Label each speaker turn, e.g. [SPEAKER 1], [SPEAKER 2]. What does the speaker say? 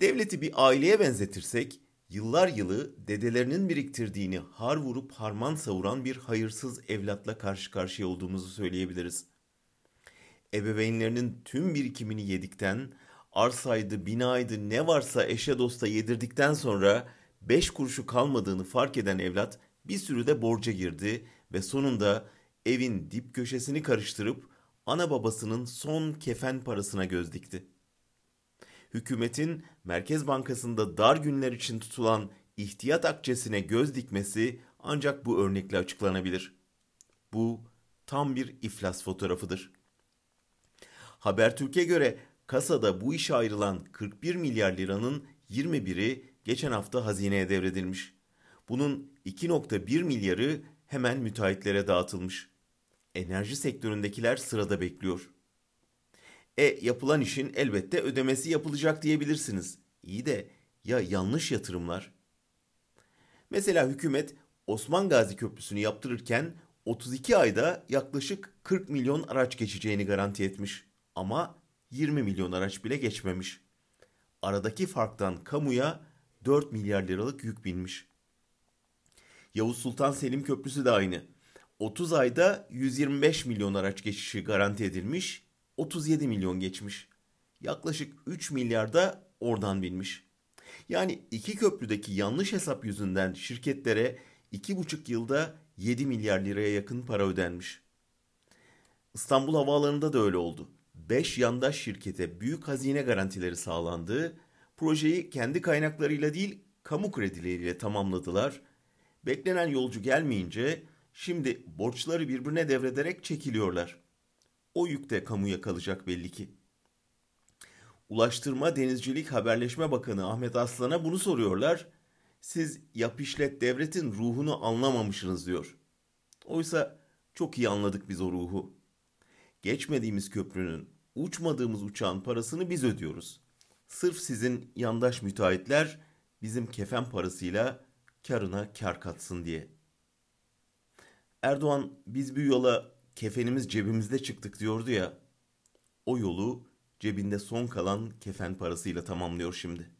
[SPEAKER 1] Devleti bir aileye benzetirsek, yıllar yılı dedelerinin biriktirdiğini har vurup harman savuran bir hayırsız evlatla karşı karşıya olduğumuzu söyleyebiliriz. Ebeveynlerinin tüm birikimini yedikten, arsaydı, binaydı ne varsa eşe dosta yedirdikten sonra beş kuruşu kalmadığını fark eden evlat bir sürü de borca girdi ve sonunda evin dip köşesini karıştırıp ana babasının son kefen parasına göz dikti. Hükümetin Merkez Bankası'nda dar günler için tutulan ihtiyat akçesine göz dikmesi ancak bu örnekle açıklanabilir. Bu tam bir iflas fotoğrafıdır. Habertürk'e göre kasada bu işe ayrılan 41 milyar liranın 21'i geçen hafta hazineye devredilmiş. Bunun 2.1 milyarı hemen müteahhitlere dağıtılmış. Enerji sektöründekiler sırada bekliyor. E yapılan işin elbette ödemesi yapılacak diyebilirsiniz. İyi de ya yanlış yatırımlar? Mesela hükümet Osman Gazi Köprüsü'nü yaptırırken 32 ayda yaklaşık 40 milyon araç geçeceğini garanti etmiş. Ama 20 milyon araç bile geçmemiş. Aradaki farktan kamuya 4 milyar liralık yük binmiş. Yavuz Sultan Selim Köprüsü de aynı. 30 ayda 125 milyon araç geçişi garanti edilmiş, 37 milyon geçmiş. Yaklaşık 3 milyar da oradan binmiş. Yani iki köprüdeki yanlış hesap yüzünden şirketlere 2,5 yılda 7 milyar liraya yakın para ödenmiş. İstanbul havaalanında da öyle oldu. 5 yandaş şirkete büyük hazine garantileri sağlandı. Projeyi kendi kaynaklarıyla değil, kamu kredileriyle tamamladılar. Beklenen yolcu gelmeyince şimdi borçları birbirine devrederek çekiliyorlar. O yük de kamuya kalacak belli ki. Ulaştırma Denizcilik Haberleşme Bakanı Ahmet Aslan'a bunu soruyorlar. Siz yap işlet devletin ruhunu anlamamışsınız diyor. Oysa çok iyi anladık biz o ruhu. Geçmediğimiz köprünün, uçmadığımız uçağın parasını biz ödüyoruz. Sırf sizin yandaş müteahhitler bizim kefen parasıyla karına kar katsın diye. Erdoğan biz bu yola kefenimiz cebimizde çıktık diyordu ya. O yolu cebinde son kalan kefen parasıyla tamamlıyor şimdi.''